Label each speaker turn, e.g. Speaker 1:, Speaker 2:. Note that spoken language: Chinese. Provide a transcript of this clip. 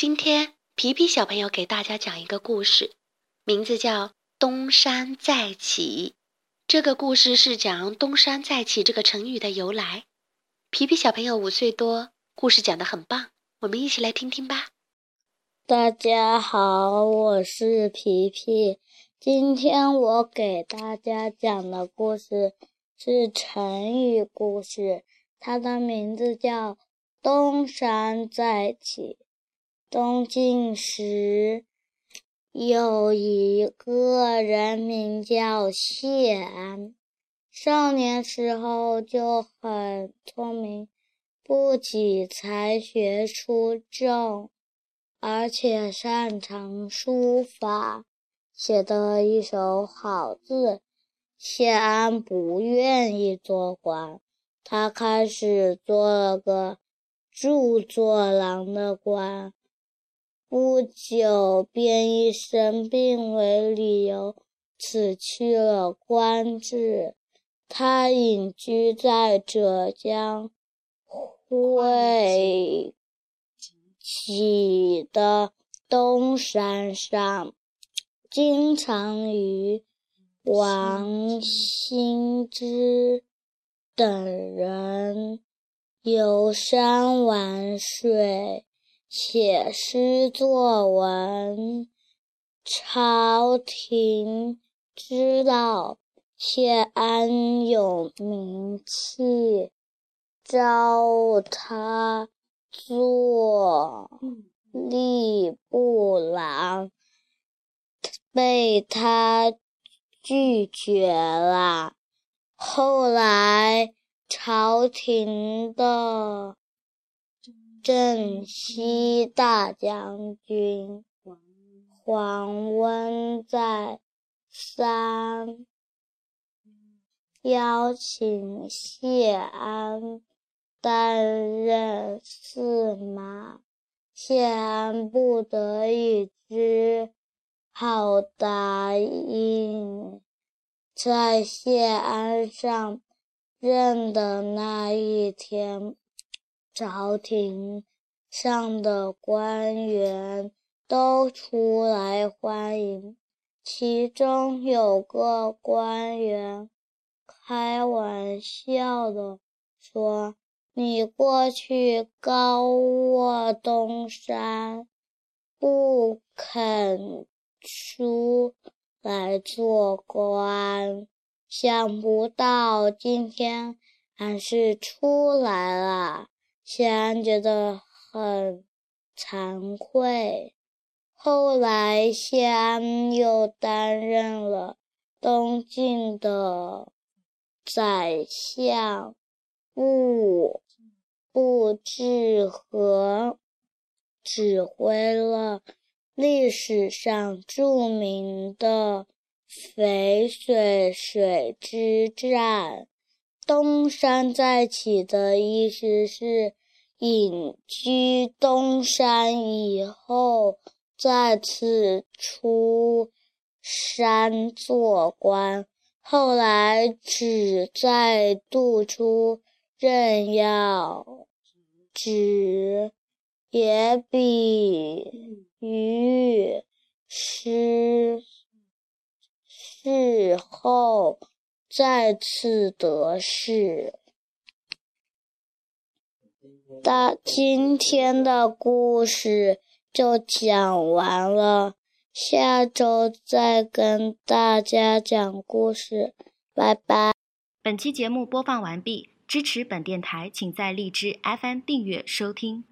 Speaker 1: 今天皮皮小朋友给大家讲一个故事，名字叫《东山再起》。这个故事是讲“东山再起”这个成语的由来。皮皮小朋友五岁多，故事讲得很棒，我们一起来听听吧。
Speaker 2: 大家好，我是皮皮。今天我给大家讲的故事是成语故事，它的名字叫“东山再起”。东晋时，有一个人名叫谢安，少年时候就很聪明，不仅才学出众，而且擅长书法，写得一手好字。谢安不愿意做官，他开始做了个著作郎的官。不久便以生病为理由辞去了官职。他隐居在浙江会稽的东山上，经常与王兴之等人游山玩水。写诗作文，朝廷知道谢安有名气，招他做吏部郎，被他拒绝了。后来朝廷的。镇西大将军黄温在三邀请谢安担任司马，谢安不得已之好答应。在谢安上任的那一天。朝廷上的官员都出来欢迎，其中有个官员开玩笑的说：“你过去高卧东山，不肯出来做官，想不到今天还是出来了。”谢安觉得很惭愧。后来，谢安又担任了东晋的宰相，务部治和，指挥了历史上著名的淝水水之战。东山再起的意思是。隐居东山以后，再次出山做官。后来只再度出任要职，也比喻失事后再次得势。大今天的故事就讲完了，下周再跟大家讲故事，拜拜。
Speaker 3: 本期节目播放完毕，支持本电台，请在荔枝 FM 订阅收听。